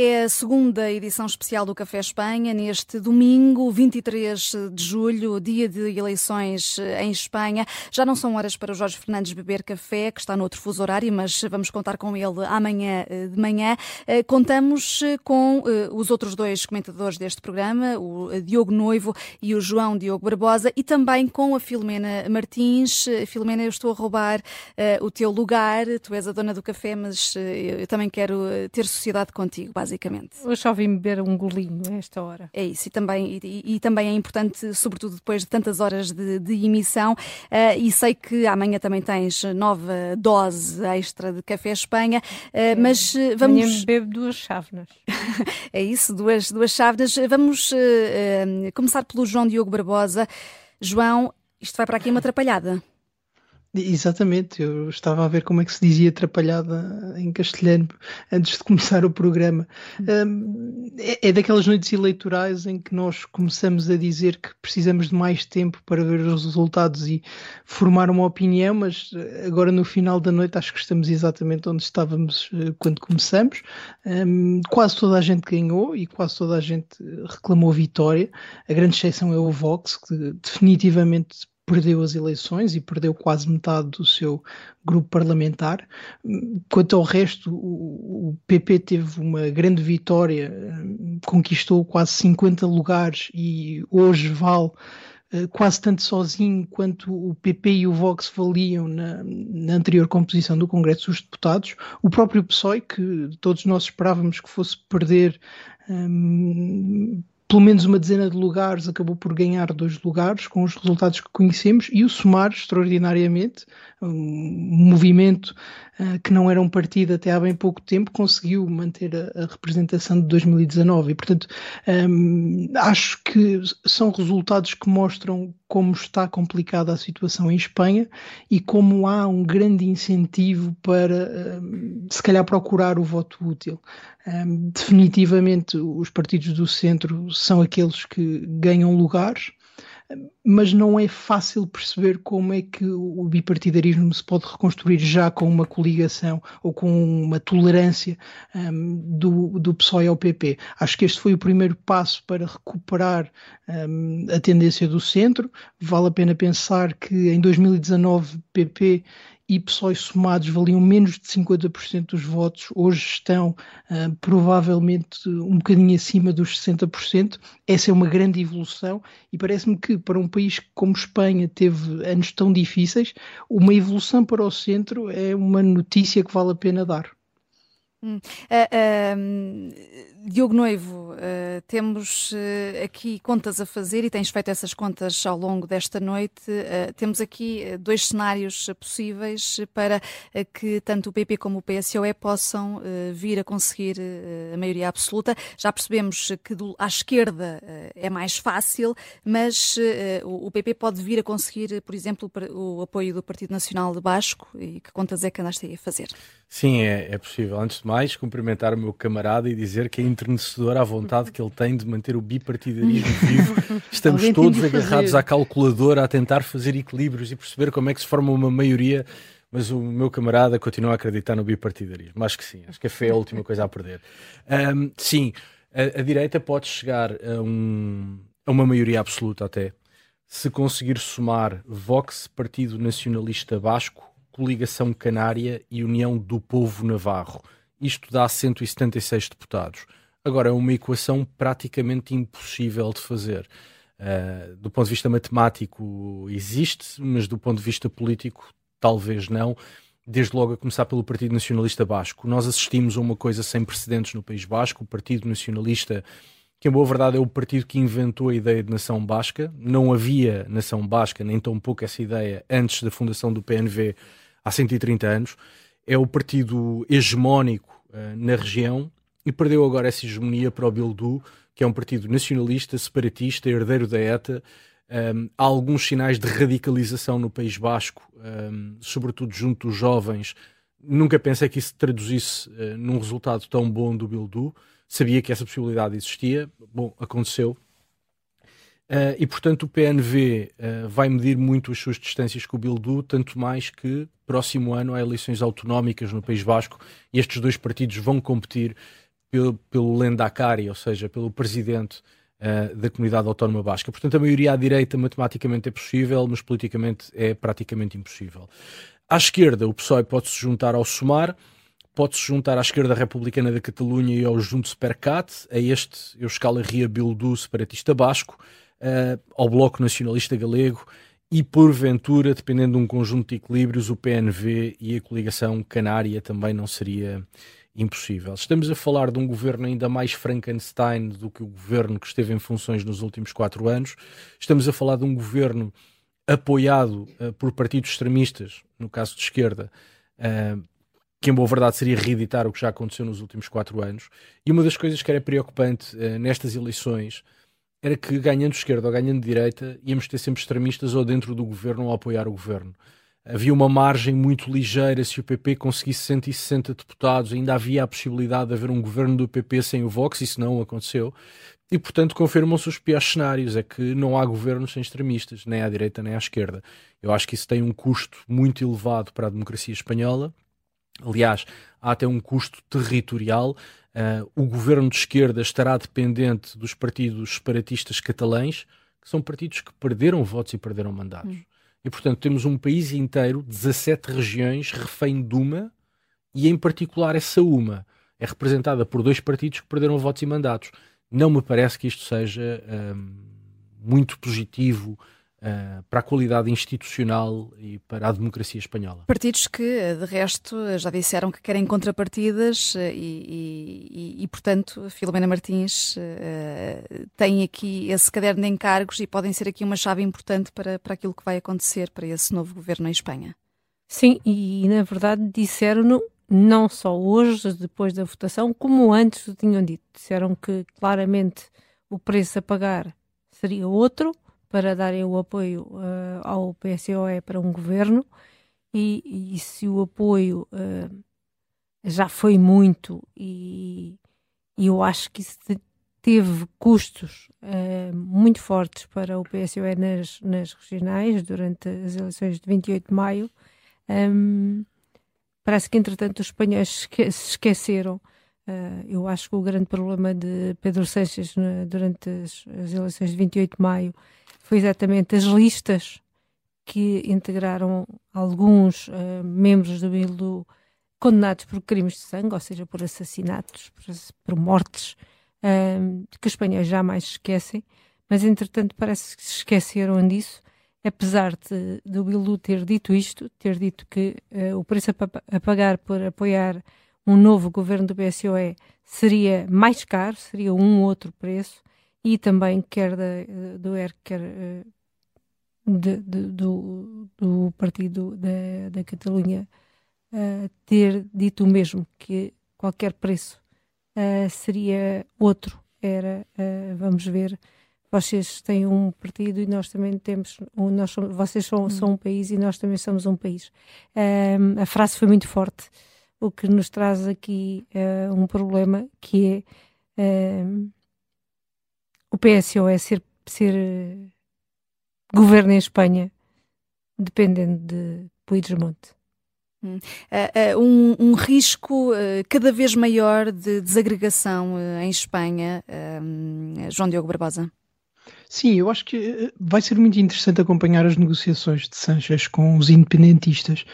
É a segunda edição especial do Café Espanha, neste domingo, 23 de julho, dia de eleições eh, em Espanha. Já não são horas para o Jorge Fernandes beber café, que está no outro fuso horário, mas vamos contar com ele amanhã eh, de manhã. Eh, contamos com os outros dois comentadores deste programa, o Diogo Noivo e o João Diogo Barbosa, e também com a Filomena Martins. Filomena, eu estou a roubar o teu lugar, tu és a dona do café, mas eu também quero ter sociedade contigo, basicamente. Hoje só vim beber um golinho a esta hora. É isso, e também, e, e também é importante, sobretudo depois de tantas horas de, de emissão, uh, e sei que amanhã também tens nova dose extra de Café Espanha, uh, mas uh, vamos... Amanhã bebo duas chávenas. é isso, duas, duas chávenas. Vamos começar pelo João Diogo Barbosa. João, isto vai para aqui uma atrapalhada. Exatamente, eu estava a ver como é que se dizia atrapalhada em castelhano antes de começar o programa. Um, é, é, daquelas noites eleitorais em que nós começamos a dizer que precisamos de mais tempo para ver os resultados e formar uma opinião, mas eh, agora no final da noite acho que estamos exatamente onde estávamos uh, quando começamos. Um, quase toda a gente ganhou e quase toda a gente reclamou vitória. A grande exceção é o Vox, que definitivamente perdeu as eleições e perdeu quase metade do seu grupo parlamentar. Quanto ao resto, o, PP teve uma grande vitória, conquistou quase 50 lugares e hoje vale eh, quase tanto sozinho quanto o PP e o Vox valiam na, na, anterior composição do Congresso dos Deputados. O próprio PSOE, que todos nós esperávamos que fosse perder um, pelo menos uma dezena de lugares, acabou por ganhar dois lugares com os resultados que conhecemos e o somar extraordinariamente, um movimento uh, que não era um partido até há bem pouco tempo, conseguiu manter a, a representação de 2019 e, portanto, um, acho que são resultados que mostram como está complicada a situação em Espanha e como há um grande incentivo para, um, se calhar, procurar o voto útil. Um, definitivamente, os partidos do centro são aqueles que ganham lugares, mas não é fácil perceber como é que o bipartidarismo se pode reconstruir já com uma coligação ou com uma tolerância um, do, do PSOE ao PP. Acho que este foi o primeiro passo para recuperar um, a tendência do centro. Vale a pena pensar que em 2019 PP e PSOE somados valiam menos de 50% dos votos, hoje estão uh, provavelmente um bocadinho acima dos 60%. Essa é uma grande evolução e parece-me que para um país como Espanha teve anos tão difíceis, uma evolução para o centro é uma notícia que vale a pena dar. Hum. Uh, uh, Diogo Noivo, uh, temos uh, aqui contas a fazer e tens feito essas contas ao longo desta noite. Uh, temos aqui dois cenários possíveis para que tanto o PP como o PSOE possam vir a conseguir a maioria absoluta. Já percebemos que do, à esquerda é mais fácil, mas o PP pode vir a conseguir, por exemplo, o, o apoio do Partido Nacional de Basco. E que contas é que andaste aí a fazer? Sim, é, é possível. Antes de mais, cumprimentar o meu camarada e dizer que entrenecedor à vontade que ele tem de manter o bipartidarismo vivo. Estamos todos agarrados à calculadora a tentar fazer equilíbrios e perceber como é que se forma uma maioria. Mas o meu camarada continua a acreditar no bipartidarismo. Acho que sim. Acho que a fé é a última coisa a perder. Um, sim, a, a, direita pode chegar a, um, a uma maioria absoluta até se conseguir somar Vox, Partido Nacionalista Basco, Coligação Canária e União do Povo Navarro. Isto dá 176 deputados. Agora, é uma equação praticamente impossível de fazer. Uh, do ponto de vista matemático, existe, mas do ponto de vista político, talvez não. Desde logo a começar pelo Partido Nacionalista Basco. Nós assistimos a uma coisa sem precedentes no País Basco. O Partido Nacionalista, que em boa verdade é o partido que inventou a ideia de nação basca. Não havia nação basca, nem tão pouco essa ideia, antes da fundação do PNV há 130 anos. É o partido hegemónico uh, na região e perdeu agora essa hegemonia para o Bildu, que é um partido nacionalista, separatista, herdeiro da ETA. Um, há alguns sinais de radicalização no País Basco, um, sobretudo junto dos jovens. Nunca pensei que isso se traduzisse uh, num resultado tão bom do Bildu. Sabia que essa possibilidade existia. Bom, aconteceu. Uh, e, portanto, o PNV uh, eh, vai medir muito as suas distâncias com o Bildu, tanto mais que próximo ano há eleições autonómicas no País Basco e estes dois partidos vão competir pelo, pelo Lendakari, ou seja, pelo presidente uh, da comunidade autónoma basca. Portanto, a maioria à direita matematicamente é possível, mas politicamente é praticamente impossível. À esquerda, o PSOE pode-se juntar ao SUMAR, pode-se juntar à esquerda republicana da Catalunha e ao Junto Supercat, a este Euskal Herria Bildu separatista basco, uh, ao Bloco Nacionalista Galego e, porventura, dependendo de um conjunto de equilíbrios, o PNV e a coligação canária também não seria impossível. Estamos a falar de um governo ainda mais Frankenstein do que o governo que esteve em funções nos últimos quatro anos. Estamos a falar de um governo apoiado uh, por partidos extremistas, no caso de esquerda, uh, que em boa verdade seria reeditar o que já aconteceu nos últimos quatro anos. E uma das coisas que era preocupante uh, nestas eleições era que, ganhando esquerda ou ganhando direita, íamos ter sempre extremistas ou dentro do governo ou a apoiar o governo havia uma margem muito ligeira se o PP conseguisse 160 deputados, ainda havia a possibilidade de haver um governo do PP sem o Vox, isso não aconteceu. E, portanto, confirmam-se os piores cenários: é que não há governos sem extremistas, nem à direita nem à esquerda. Eu acho que isso tem um custo muito elevado para a democracia espanhola. Aliás, há até um custo territorial. Uh, o governo de esquerda estará dependente dos partidos separatistas catalães, que são partidos que perderam votos e perderam mandatos. Hum. E, portanto, temos um país inteiro, 17 regiões, refém de uma, e em particular essa uma é representada por dois partidos que perderam votos e mandatos. Não me parece que isto seja um, muito positivo Uh, para a qualidade institucional e para a democracia espanhola. Partidos que, de resto, já disseram que querem contrapartidas eh, e, e, e portanto, Filomena Martins uh, tem aqui esse caderno de encargos e podem ser aqui uma chave importante para, para aquilo que vai acontecer para esse novo governo em Espanha. Sim, e na verdade disseram-no não só hoje, depois da votação, como antes tinham dito. Disseram que claramente o preço a pagar seria outro para darem o apoio uh, ao PSOE para um governo e, e se o apoio uh, já foi muito e, e, eu acho que isso teve custos uh, muito fortes para o PSOE nas, nas regionais durante as eleições de 28 de maio. Um, parece que, entretanto, os espanhóis se esqueceram. Uh, eu acho que o grande problema de Pedro Seixas durante as, as, eleições de 28 de maio foi exatamente as listas que integraram alguns uh, membros do Bildu condenados por crimes de sangue, ou seja, por assassinatos, por, por mortes, uh, que os espanhóis jamais esquecem, mas entretanto parece que se esqueceram disso, apesar de, do Bildu ter dito isto, ter dito que uh, o preço a, a, pagar por apoiar um novo governo do PSOE seria mais caro, seria um outro preço, e também quer da, do ERC, quer eh, de, de, do, do partido da, da Catalunha uh, ter dito o mesmo, que qualquer preço uh, seria outro. Era, uh, vamos ver, vocês têm um partido e nós também temos, um, nós somos, vocês são, hum. são um país e nós também somos um país. a frase foi muito forte, o que nos traz aqui um problema que é o PSOE ser, ser uh, governo em Espanha, dependendo de Puigdemont. Hum. Uh, uh, um, um, risco uh, cada vez maior de desagregação em Espanha, João Diogo Barbosa. Sim, eu acho que vai ser muito interessante acompanhar as negociações de Sanchez com os independentistas,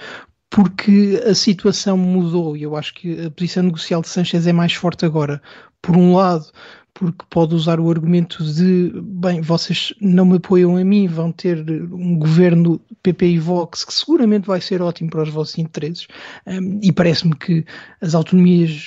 porque a situação mudou e eu acho que a posição negocial de Sanchez é mais forte agora. Por um lado, porque pode usar o argumento de, bem, vocês não me apoiam a mim, vão ter um governo PP e Vox que seguramente vai ser ótimo para os vossos interesses. Um, e parece-me que as autonomias,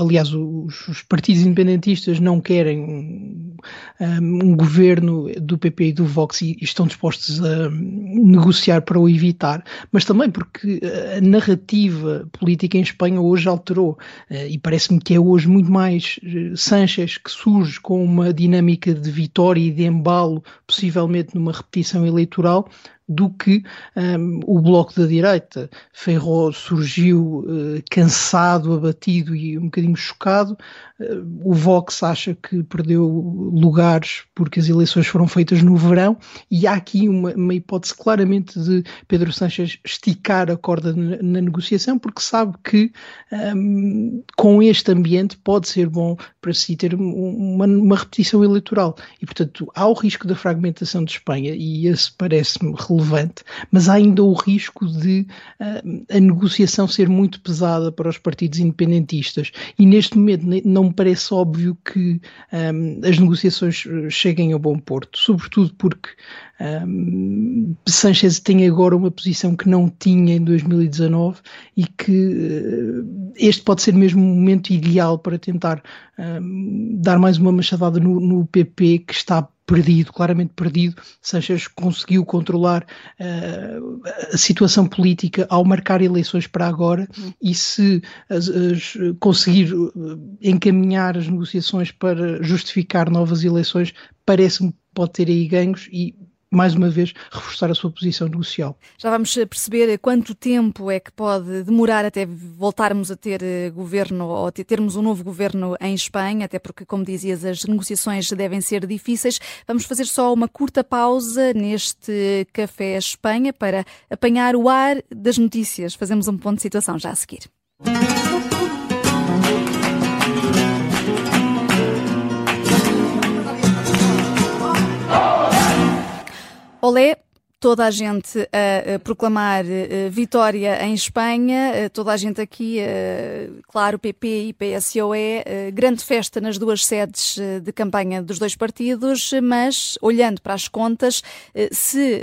aliás, os, os, partidos independentistas não querem um, um, governo do PP e do Vox e, estão dispostos a negociar para o evitar, mas também porque a narrativa política em Espanha hoje alterou uh, e parece-me que é hoje muito mais Sanchez que surge com uma dinâmica de vitória e de embalo, possivelmente numa repetição eleitoral, do que um, o bloco da direita. Ferro surgiu uh, cansado, abatido e um bocadinho chocado. Uh, o Vox acha que perdeu lugares porque as eleições foram feitas no verão e há aqui uma, uma hipótese claramente de Pedro Sánchez esticar a corda na, na negociação porque sabe que um, com este ambiente pode ser bom para si ter uma, uma repetição eleitoral e portanto há o risco da fragmentação de Espanha e esse parece-me relevante, mas há ainda o risco de uh, a negociação ser muito pesada para os partidos independentistas. E neste momento não me parece óbvio que um, as negociações eh, cheguem a bom porto, sobretudo porque um, Sanchez tem agora uma posição que não tinha em 2019 e que uh, este pode ser mesmo um momento ideal para tentar um, dar mais uma machadada no, no PP que está perdido, claramente perdido. Sanchez conseguiu controlar uh, a situação política ao marcar eleições para agora e se as, as, conseguir eh, encaminhar as negociações para justificar novas eleições, parece-me pode ter aí ganhos e mais uma vez, reforçar a sua posição negocial. Já vamos perceber quanto tempo é que pode demorar até voltarmos a ter eh, governo ou termos um novo governo em Espanha, até porque, como dizias, as negociações devem ser difíceis. Vamos fazer só uma curta pausa neste Café Espanha para apanhar o ar das notícias. Fazemos um ponto de situação já a seguir. Olé, toda a gente a, a proclamar a, vitória em Espanha, toda a gente aqui, claro, PP e PSOE, grande festa nas duas sedes de campanha dos dois partidos, mas olhando para as contas, se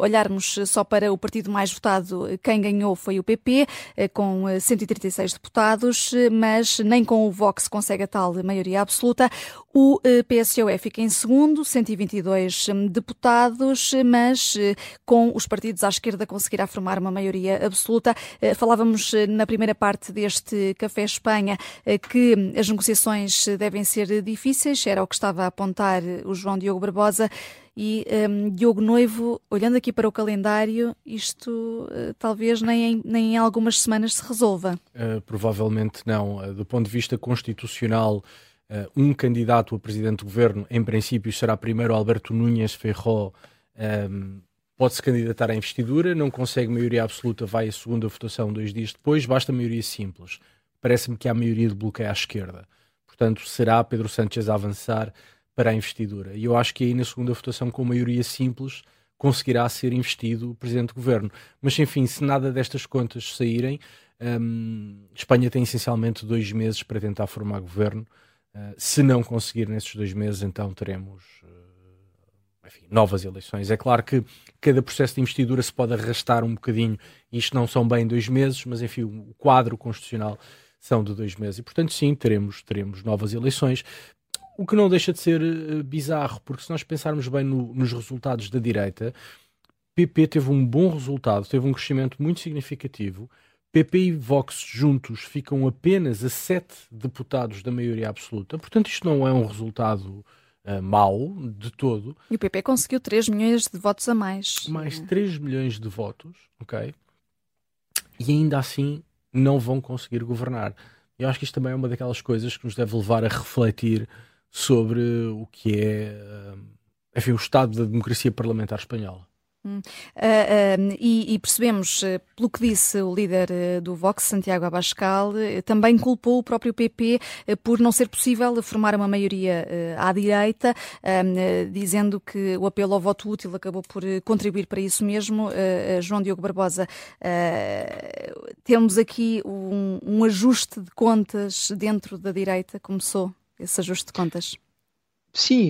olharmos só para o partido mais votado, quem ganhou foi o PP, com 136 deputados, mas nem com o Vox consegue a tal maioria absoluta. O PSOE fica em segundo, 122 deputados, mas eh, com os partidos à esquerda conseguirá formar uma maioria absoluta. Eh, falávamos eh, na primeira parte deste Café Espanha que as negociações devem ser difíceis, era o que estava a apontar o João Diogo Barbosa. E um, Diogo Noivo, olhando aqui para o calendário, isto uh, talvez nem em, nem em algumas semanas se resolva. Uh, provavelmente não. Uh, do ponto de vista constitucional, um candidato a presidente do governo, em princípio, será primeiro Alberto Núñez Feijó, um, pode-se candidatar à investidura, não consegue maioria absoluta, vai à segunda votação dois dias depois, basta maioria simples. Parece-me que há maioria de bloqueio à esquerda. Portanto, será Pedro Sánchez a avançar para a investidura. E eu acho que aí na segunda votação, com maioria simples, conseguirá ser investido o Presidente do Governo. Mas, enfim, se nada destas contas saírem, Espanha tem essencialmente dois meses para tentar formar governo. Uh, se não conseguir nesses dois meses, então teremos enfim, novas eleições. É claro que cada processo de investidura se pode arrastar um bocadinho, isto não são bem dois meses, mas enfim, o quadro constitucional são de dois meses. E, portanto, sim, teremos, teremos novas eleições. O que não deixa de ser uh, bizarro, porque se nós pensarmos bem no, nos resultados da direita, PP teve um bom resultado, teve um crescimento muito significativo. PP e Vox juntos ficam apenas a sete deputados da maioria absoluta. Portanto, isto não é um resultado uh, mau de todo. E o PP conseguiu 3 milhões de votos a mais. Mais 3 milhões de votos, ok? E ainda assim não vão conseguir governar. Eu acho que isto também é uma daquelas coisas que nos deve levar a refletir sobre o que é, uh, enfim, o estado da democracia parlamentar espanhola. Uh, e, e, percebemos, uh, pelo que disse o líder do Vox, Santiago Abascal, também culpou o próprio PP por não ser possível formar uma maioria à direita, dizendo que o apelo ao voto útil acabou por contribuir para isso mesmo. João Diogo Barbosa, temos aqui um, um ajuste de contas dentro da direita, começou esse ajuste de contas? Sim,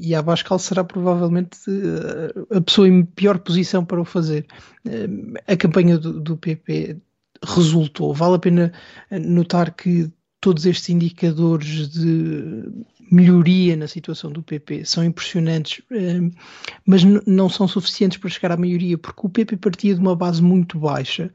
e, a Abascal será provavelmente eh, a pessoa em pior posição para o fazer. Eh, a campanha do, PP resultou. Vale a pena notar que todos estes indicadores de melhoria na situação do PP são impressionantes, eh, mas não são suficientes para chegar à maioria, porque o PP partia de uma base muito baixa.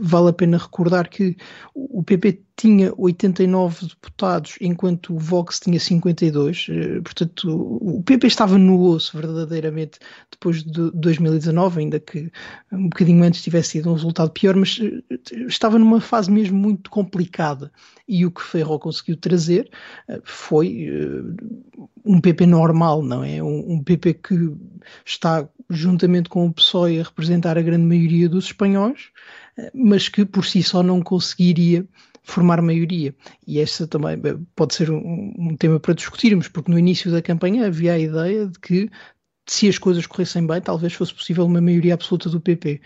Vale a pena recordar que o PP tinha 89 deputados, enquanto o Vox tinha 52. Eh, portanto, o PP estava no osso, verdadeiramente, depois de 2019, ainda que um bocadinho antes tivesse sido um resultado pior, mas eh, estava numa fase mesmo muito complicada. E o que Ferro conseguiu trazer eh, foi um PP normal, não é? Um, PP que está, juntamente com o PSOE, a representar a grande maioria dos espanhóis, mas que por si só não conseguiria formar maioria. E essa também eh, pode ser um, um, tema para discutirmos, porque no início da campanha havia a ideia de que se as coisas corressem bem, talvez fosse possível uma maioria absoluta do PP.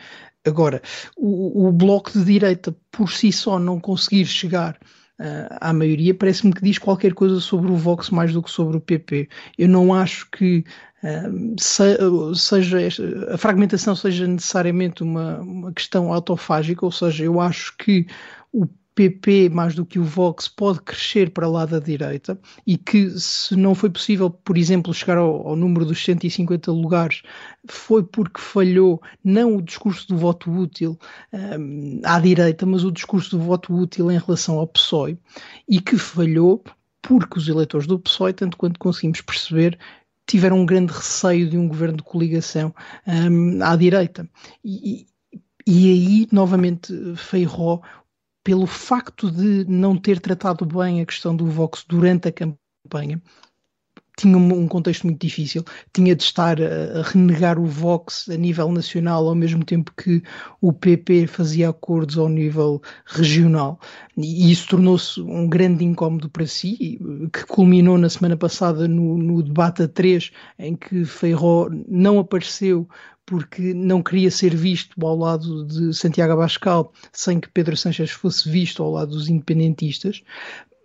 Agora, o, o bloco de direita por si só não conseguir chegar uh, à maioria parece-me que diz qualquer coisa sobre o Vox mais do que sobre o PP. Eu não acho que uh, se, seja esta, a fragmentação seja necessariamente uma, uma questão autofágica, ou seja, eu acho que o PP, mais do que o Vox, pode crescer para lá da direita e que, se não foi possível, por exemplo, chegar ao, ao número dos 150 lugares, foi porque falhou não o discurso do voto útil um, à direita, mas o discurso do voto útil em relação ao PSOE e que falhou porque os eleitores do PSOE, tanto quanto conseguimos perceber, tiveram um grande receio de um governo de coligação um, à direita. E, e aí, novamente, Feijó pelo facto de não ter tratado bem a questão do Vox durante a campanha, tinha um contexto muito difícil, tinha de estar a, renegar o Vox a nível nacional ao mesmo tempo que o PP fazia acordos ao nível regional e isso tornou-se um grande incómodo para si, que culminou na semana passada no, no debate a três, em que Feijó não apareceu porque não queria ser visto ao lado de Santiago Abascal sem que Pedro Sánchez fosse visto ao lado dos independentistas.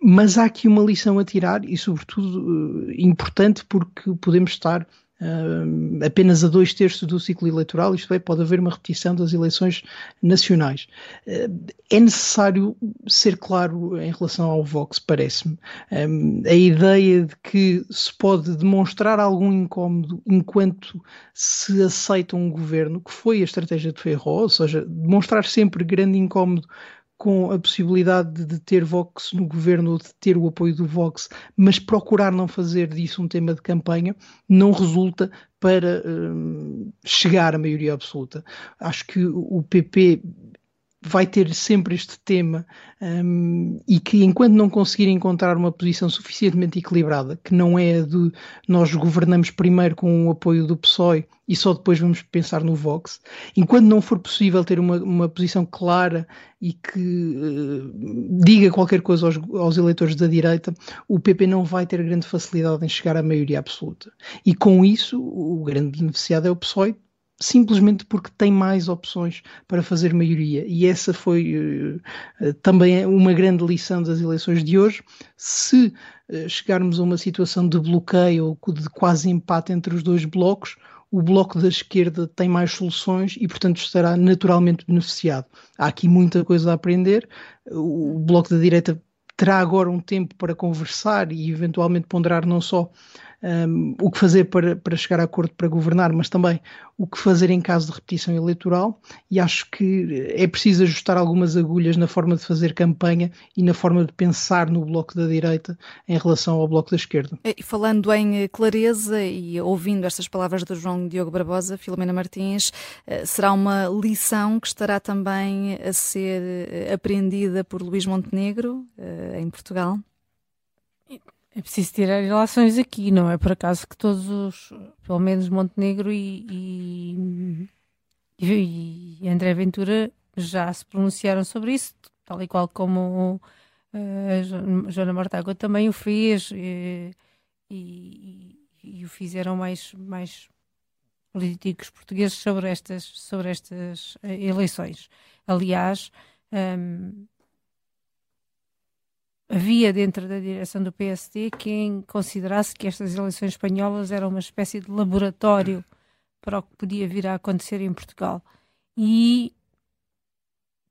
Mas há aqui uma lição a tirar e, sobretudo, eh, importante porque podemos estar uh, apenas a dois terços do ciclo eleitoral, isto é, pode haver uma repetição das eleições nacionais. Uh, é necessário ser claro em relação ao Vox, parece-me. A ideia de que se pode demonstrar algum incómodo enquanto se aceita um governo, que foi a estratégia de Ferro, ou seja, demonstrar sempre grande incómodo com a possibilidade de ter Vox no governo ou de ter o apoio do Vox, mas procurar não fazer disso um tema de campanha, não resulta para um, chegar à maioria absoluta. Acho que o PP vai ter sempre este tema um, e que enquanto não conseguir encontrar uma posição suficientemente equilibrada, que não é de nós governamos primeiro com o apoio do PSOE e só depois vamos pensar no Vox, enquanto não for possível ter uma, uma posição clara e que uh, diga qualquer coisa aos, aos eleitores da direita, o PP não vai ter grande facilidade em chegar à maioria absoluta. E com isso, o grande beneficiado é o PSOE, simplesmente porque tem mais opções para fazer maioria. E essa foi uh, também uma grande lição das eleições de hoje. Se uh, chegarmos a uma situação de bloqueio ou de quase empate entre os dois blocos, o bloco da esquerda tem mais soluções e, portanto, estará naturalmente beneficiado. Há aqui muita coisa a aprender. O bloco da direita terá agora um tempo para conversar e eventualmente ponderar não só um, o que fazer para, para chegar a acordo para governar, mas também o que fazer em caso de repetição eleitoral, e acho que é preciso ajustar algumas agulhas na forma de fazer campanha e na forma de pensar no bloco da direita em relação ao bloco da esquerda. E falando em eh, clareza e ouvindo estas palavras do João Diogo Barbosa, Filomena Martins, eh, será uma lição que estará também a ser eh, aprendida por Luís Montenegro em Portugal? É preciso tirar relações aqui, não é por acaso que todos os, pelo menos Montenegro e, e, e André Ventura já se pronunciaram sobre isso, tal e qual como uh, Joana Mortágua também o fez e, e, e, o fizeram mais, mais políticos portugueses sobre estas, sobre estas uh, eleições. Aliás, um, havia dentro da direção do PSD quem considerasse que estas eleições espanholas eram uma espécie de laboratório para o que podia vir a acontecer em Portugal. E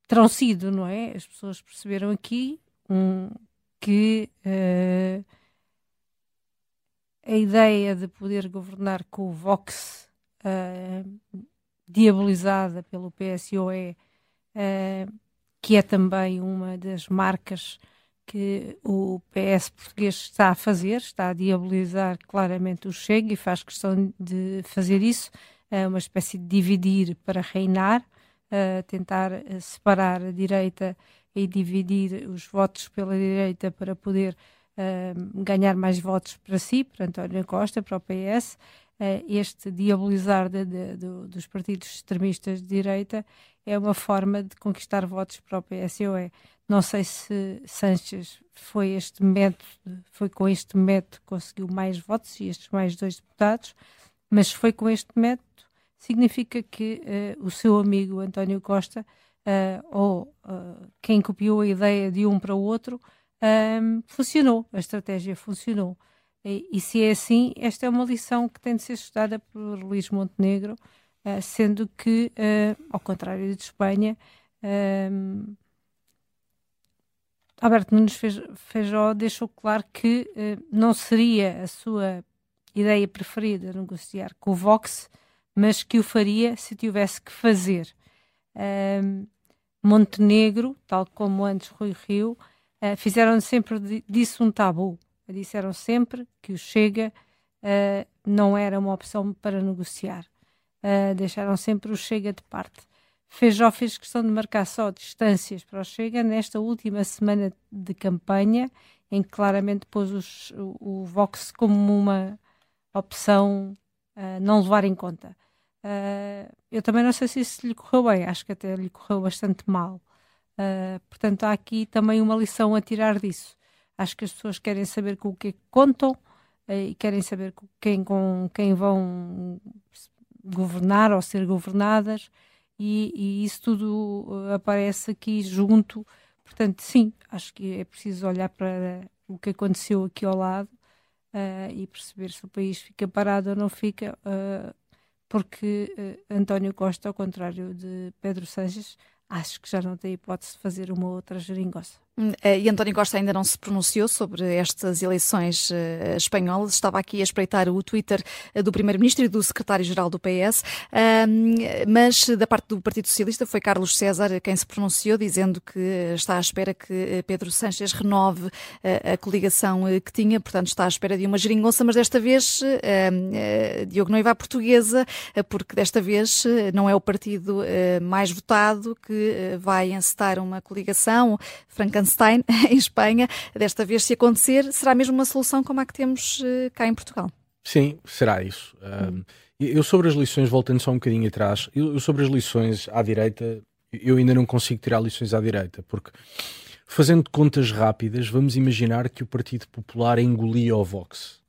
terão sido, não é? As pessoas perceberam aqui um, que uh, a ideia de poder governar com o Vox uh, diabolizada pelo PSOE, uh, que é também uma das marcas que o PS português está a fazer, está a diabolizar claramente o Chega e faz questão de fazer isso, é uma espécie de dividir para reinar, tentar separar a direita e dividir os votos pela direita para poder ganhar mais votos para si, para António Costa, para o PS. Este diabolizar de, de, de, dos partidos extremistas de direita é uma forma de conquistar votos para o PSOE. Não sei se Sanches foi este método, foi com este método que conseguiu mais votos e estes mais dois deputados, mas foi com este método significa que uh, o seu amigo António Costa uh, ou uh, quem copiou a ideia de um para o outro ehm, funcionou, a estratégia funcionou. E, e, se é assim, esta é uma lição que tem de ser estudada por Luís Montenegro, sendo que, ao contrário de Espanha, ehm, Alberto Nunes Feijó deixou claro que uh, não seria a sua ideia preferida negociar com o Vox, mas que o faria se tivesse que fazer. Uh, Montenegro, tal como antes Rui Rio, uh, fizeram sempre disso um tabu. Disseram sempre que o Chega uh, não era uma opção para negociar. deixaram sempre o Chega de parte. Feijó fez questão de marcar só distâncias para o Chega nesta última semana de campanha, em que claramente pôs os, o, o, Vox como uma opção a uh, não levar em conta. Uh, eu também não sei se isso lhe correu bem, acho que até lhe correu bastante mal. Uh, portanto, há aqui também uma lição a tirar disso. Acho que as pessoas querem saber com o que contam uh, e querem saber com quem, com quem vão governar ou ser governadas e, e isso tudo uh, aparece aqui junto. Portanto, sim, acho que é preciso olhar para o que aconteceu aqui ao lado uh, e perceber se o país fica parado ou não fica, uh, porque uh, António Costa, ao contrário de Pedro Sanches, acho que já não tem hipótese de fazer uma outra geringossa. Eh, e António Costa ainda não se pronunciou sobre estas eleições uh, espanholas. Estava aqui a espreitar o Twitter uh, do Primeiro-Ministro e do Secretário-Geral do PS, mas da parte do Partido Socialista foi Carlos César quem se pronunciou, dizendo que está à espera que Pedro Sánchez renove a coligação que tinha, portanto está à espera de uma geringonça, mas desta vez Diogo Noiva à portuguesa, porque desta vez não é o partido mais votado que vai encetar uma coligação, Frankenstein, em Espanha. Desta vez, se acontecer, será mesmo uma solução como a que temos uh, cá em Portugal? Sim, será isso. Hum. eu sobre as lições, voltando só um bocadinho atrás, eu, sobre as lições à direita, eu ainda não consigo tirar lições à direita, porque fazendo contas rápidas, vamos imaginar que o Partido Popular engolia o Vox.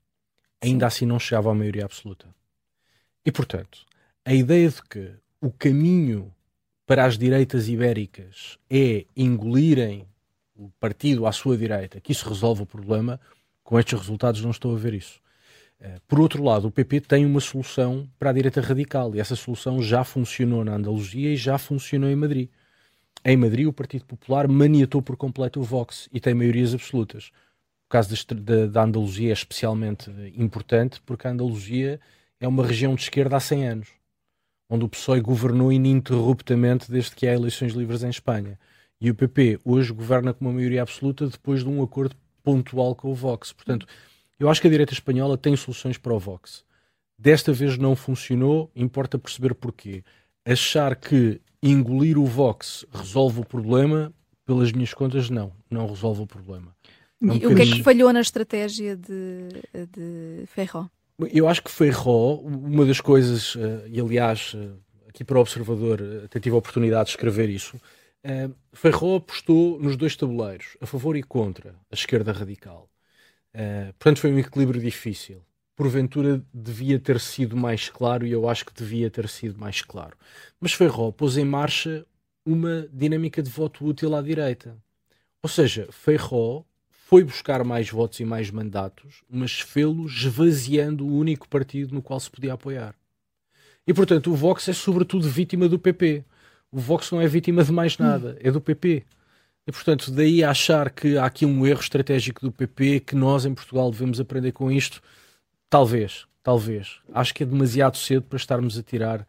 Ainda Sim. assim não chegava à maioria absoluta. E, portanto, a ideia de que o caminho para as direitas ibéricas é engolirem o partido à sua direita, que isso resolve o problema, com estes resultados não estou a ver isso. Eh, por outro lado, o PP tem uma solução para a direita radical e essa solução já funcionou na Andaluzia e já funcionou em Madrid. Em Madrid, o Partido Popular maniatou por completo o Vox e tem maiorias absolutas. O caso da Andaluzia é especialmente importante porque a Andaluzia é uma região de esquerda há 100 anos, onde o PSOE governou ininterruptamente desde que há eleições livres em Espanha. E o PP hoje governa com uma maioria absoluta depois de um acordo pontual com o Vox. Portanto, eu acho que a direita espanhola tem soluções para o Vox. Desta vez não funcionou, importa perceber porquê. Achar que engolir o Vox resolve o problema, pelas minhas contas, não, não resolve o problema. É um e o que é que falhou na estratégia de, de Ferro? Eu acho que Ferro, uma das coisas, eh, e aliás, eh, aqui para o Observador, eh, até tive a oportunidade de escrever isso, Uh, Ferro apostou nos dois tabuleiros, a favor e contra a esquerda radical. Uh, portanto, foi um equilíbrio difícil. Porventura devia ter sido mais claro e eu acho que devia ter sido mais claro. Mas Ferro pôs em marcha uma dinâmica de voto útil à direita. Ou seja, Ferro foi buscar mais votos e mais mandatos, mas fê-lo esvaziando o único partido no qual se podia apoiar. E portanto, o Vox é sobretudo vítima do PP o Vox não é vítima de mais nada, é do PP. E, portanto, daí achar que há aqui um erro estratégico do PP que nós em Portugal devemos aprender com isto, talvez, talvez. Acho que é demasiado cedo para estarmos a tirar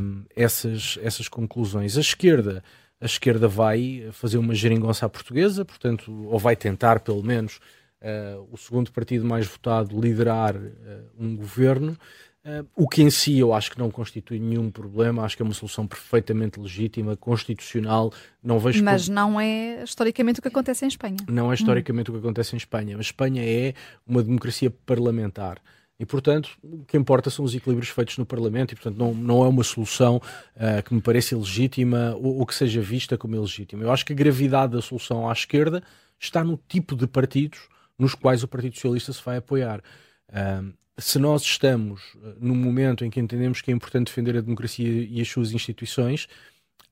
um, essas, essas conclusões. A esquerda a esquerda vai fazer uma geringonça à portuguesa, portanto, ou vai tentar, pelo menos, uh, o segundo partido mais votado liderar uh, um governo. Uh, o que em si eu acho que não constitui nenhum problema, acho que é uma solução perfeitamente legítima, constitucional. Não vejo mas por... não é historicamente o que acontece em Espanha. Não é historicamente hum. o que acontece em Espanha, mas Espanha é uma democracia parlamentar. E, portanto, o que importa são os equilíbrios feitos no Parlamento e, portanto, não, não é uma solução uh, que me pareça ilegítima ou, ou, que seja vista como ilegítima. Eu acho que a gravidade da solução à esquerda está no tipo de partidos nos quais o Partido Socialista se vai apoiar. Uh, se nós estamos uh, num momento em que entendemos que é importante defender a democracia e as suas instituições,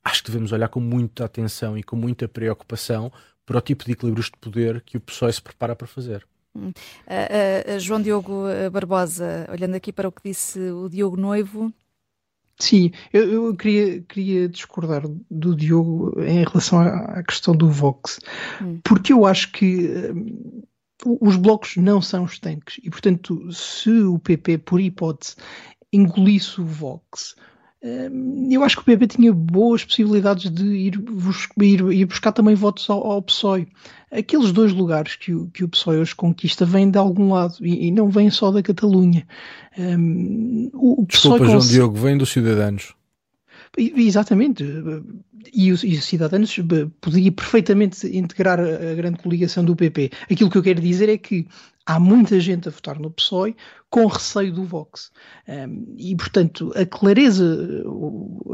acho que devemos olhar com muita atenção e com muita preocupação para o tipo de equilíbrios de poder que o PSOE se prepara para fazer. Uh, uh, João Diogo Barbosa, olhando aqui para o que disse o Diogo Noivo. Sim, eu, eu queria, queria discordar do Diogo em relação à, à questão do Vox, hum. porque eu acho que os blocos não são os tanques e, portanto, se o PP, por hipótese, engolisse o Vox, hum, eu acho que o PP tinha boas possibilidades de ir, ir, ir buscar também votos ao, ao, PSOE. Aqueles dois lugares que o, que o PSOE hoje conquista vêm de algum lado e, e não vêm só da Catalunha. Um, o, o Desculpa, João Diogo, vêm dos cidadãos. Exatamente. E os, e os cidadãos poderia perfeitamente integrar a grande coligação do PP. Aquilo que eu quero dizer é que há muita gente a votar no PSOE com receio do Vox. Um, e, portanto, a clareza,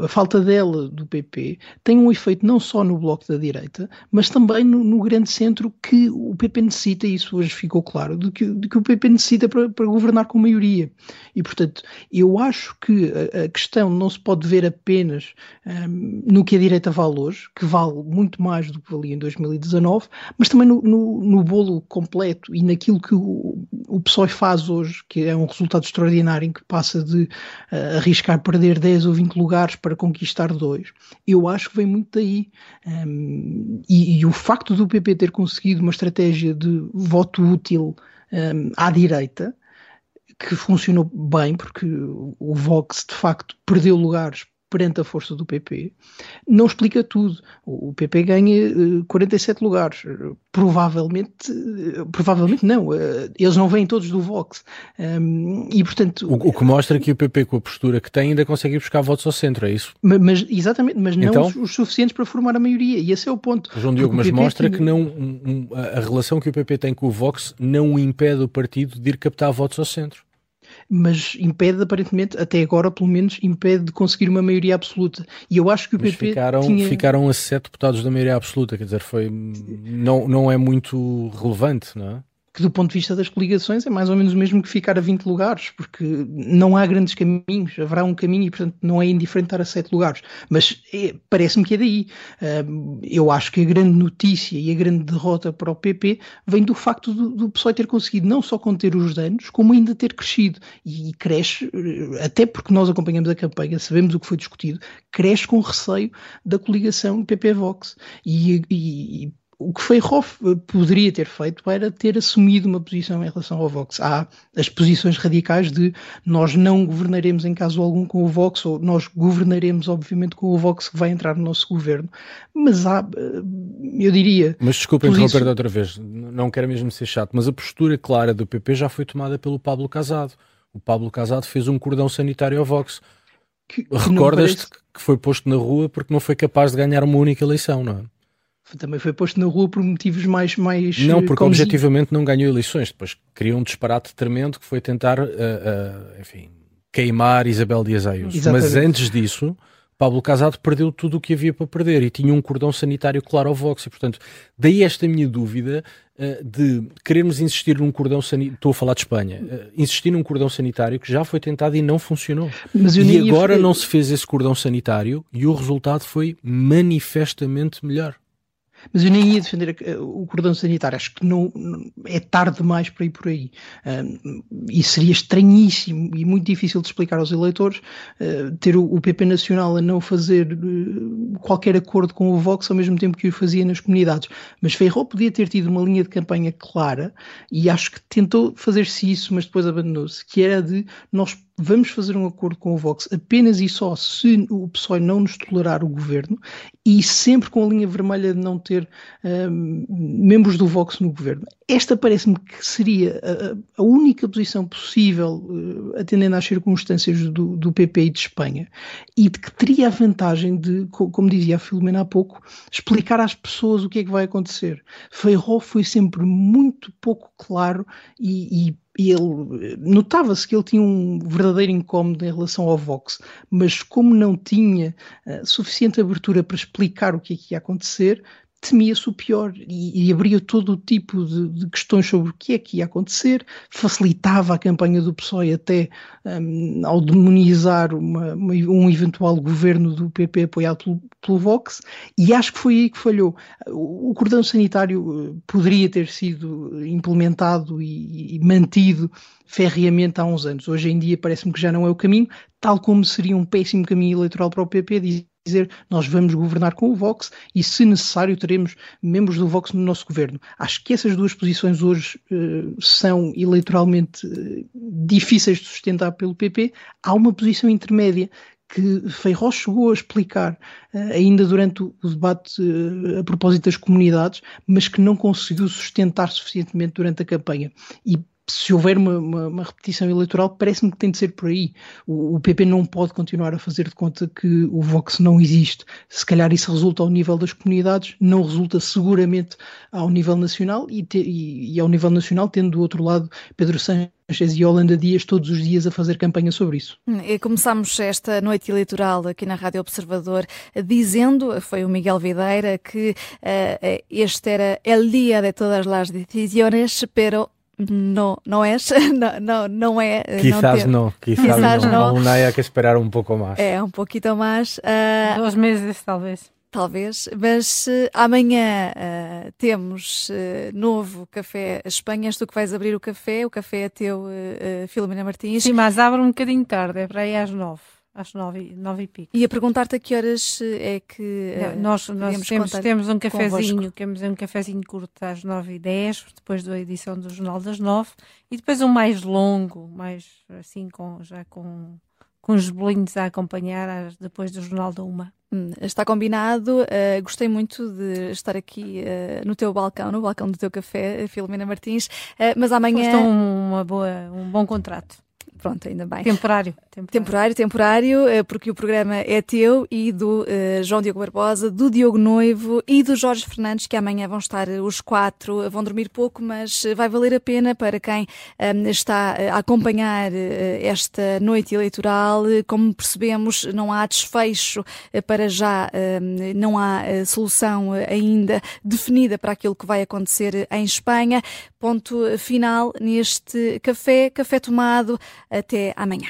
a falta dela do PP tem um efeito não só no bloco da direita, mas também no, no grande centro que o PP necessita, e isso hoje ficou claro, de que, que o PP necessita para, para, governar com maioria. E, portanto, eu acho que a, a questão não se pode ver apenas um, no que a direita vale hoje, que vale muito mais do que valia em 2019, mas também no, no, no bolo completo e naquilo que o, o PSOE faz hoje, que é um resultado extraordinário em que passa de uh, arriscar perder 10 ou 20 lugares para conquistar dois. Eu acho que vem muito daí. Um, e, e, o facto do PP ter conseguido uma estratégia de voto útil um, à direita, que funcionou bem, porque o Vox de facto perdeu lugares perante a força do PP, não explica tudo. O PP ganha 47 eh, lugares. Provavelmente, eh, provavelmente não. Eh, eles não vêm todos do Vox. E, portanto, o, o, que mostra que o PP, com a postura que tem, ainda consegue ir buscar votos ao centro, é isso? Mas, exatamente, mas não então, os, os, suficientes para formar a maioria. E esse é o ponto. João Diogo, mas mostra tinha... que não, a relação que o PP tem com o Vox não impede o partido de ir captar votos ao centro mas impede aparentemente, até agora pelo menos, impede de conseguir uma maioria absoluta. E eu acho que o mas PP ficaram, tinha... ficaram a sete deputados da maioria absoluta, quer dizer, foi, não, não é muito relevante, não é? Que do ponto de vista das coligações é mais ou menos o mesmo que ficar a 20 lugares, porque não há grandes caminhos, haverá um caminho e portanto não é indiferente estar a 7 lugares, mas é, parece-me que é daí. Eu acho que a grande notícia e a grande derrota para o PP vem do facto do, do PSOE ter conseguido não só conter os danos, como ainda ter crescido, e cresce, até porque nós acompanhamos a campanha, sabemos o que foi discutido, cresce com receio da coligação PP-Vox, e, e o que Feijóo poderia ter feito era ter assumido uma posição em relação ao Vox. Há as posições radicais de nós não governaremos em caso algum com o Vox, ou nós governaremos, obviamente, com o Vox que vai entrar no nosso governo. Mas há, eh, eu diria. Mas desculpa interromper de outra vez, não quero mesmo ser chato, mas a postura clara do PP já foi tomada pelo Pablo Casado. O Pablo Casado fez um cordão sanitário ao Vox. Recordas-te parece... que foi posto na rua porque não foi capaz de ganhar uma única eleição, não é? Também foi posto na rua por motivos mais. mais não, porque objetivamente não ganhou eleições. Depois criou um disparate tremendo que foi tentar, uh, uh, enfim, queimar Isabel Dias Ayuso. Mas antes disso, Pablo Casado perdeu tudo o que havia para perder e tinha um cordão sanitário claro ao Vox. E, portanto, daí esta minha dúvida uh, de querermos insistir num cordão sanitário. Estou a falar de Espanha. insistir num cordão sanitário que já foi tentado e não funcionou. e agora não se fez esse cordão sanitário e o resultado foi manifestamente melhor. Mas eu nem ia defender o cordão sanitário, acho que não, é tarde demais para ir por aí. E seria estranhíssimo e muito difícil de explicar aos eleitores uh, ter o, o, PP Nacional a não fazer uh, qualquer acordo com o Vox ao mesmo tempo que o fazia nas comunidades. Mas Ferro podia ter tido uma linha de campanha clara e acho que tentou fazer-se isso, mas depois abandonou-se, que era de nós vamos fazer um acordo com o Vox apenas e só se o PSOE não nos tolerar o governo e sempre com a linha vermelha de não ter um, membros do Vox no governo. Esta parece-me que seria a, a, única posição possível, uh, atendendo às circunstâncias do, do PP e de Espanha, e de que teria a vantagem de, como dizia a Filomena há pouco, explicar às pessoas o que é que vai acontecer. Feijó foi sempre muito pouco claro e, e e ele notava-se que ele tinha um verdadeiro incómodo em relação ao Vox, mas como não tinha uh, suficiente abertura para explicar o que é que ia acontecer, temia-se o pior e, e, abria todo o tipo de, de, questões sobre o que é que ia acontecer, facilitava a campanha do PSOE até um, ao demonizar uma, uma, um eventual governo do PP apoiado pelo, pelo, Vox, e acho que foi aí que falhou. O, o cordão sanitário eh, poderia ter sido implementado e, e mantido ferreamente há uns anos. Hoje em dia parece-me que já não é o caminho, tal como seria um péssimo caminho eleitoral para o PP dizer nós vamos governar com o Vox e, se necessário, teremos membros do Vox no nosso governo. Acho que essas duas posições hoje uh, são eleitoralmente uh, difíceis de sustentar pelo PP. Há uma posição intermédia que Feijó chegou a explicar uh, ainda durante o, debate a propósito das comunidades, mas que não conseguiu sustentar suficientemente durante a campanha. E se houver uma, uma, uma repetição eleitoral, parece-me que tem de ser por aí. O, o, PP não pode continuar a fazer de conta que o Vox não existe. Se calhar isso resulta ao nível das comunidades, não resulta seguramente ao nível nacional e, te, e, e ao nível nacional, tendo do outro lado Pedro Sánchez e Holanda Dias todos os dias a fazer campanha sobre isso. E começamos esta noite eleitoral aqui na Rádio Observador dizendo, foi o Miguel Videira, que uh, este era el día de todas las decisiones, pero no, no es, no, no, no é. Quizás no, no quizás, quizás no. no. Aún hay que esperar um pouco mais. É, um pouquinho mais. Uh, Dois meses, talvez. Talvez, mas uh, amanhã uh, temos novo Café Espanha. És tu que vais abrir o café, o café é teu, uh, Filomena Martins. Sim, mas abre um bocadinho tarde, é para aí às nove às nove, nove e pico. E a perguntar-te a que horas eh, é que. Não, nós nós temos, temos um cafezinho, temos um cafezinho curto às nove e dez, depois da edição do Jornal das Nove, e depois um mais longo, mais assim, com, já com, com os bolinhos a acompanhar depois do Jornal da Uma. Hum, está combinado. Uh, gostei muito de estar aqui uh, no teu balcão, no balcão do teu café, Filomena Martins. Uh, mas amanhã. Um, uma boa, um bom contrato. Pronto, ainda bem. Temporário. Temporário, temporário, temporário eh, porque o programa é teu e do uh, João Diogo Barbosa, do Diogo Noivo e do Jorge Fernandes, que amanhã vão estar os quatro, vão dormir pouco, mas vai valer a pena para quem um, está a acompanhar esta noite eleitoral. Como percebemos, não há desfecho para já, um, não há solução ainda definida para aquilo que vai acontecer em Espanha. Ponto final neste café, café tomado até amanhã.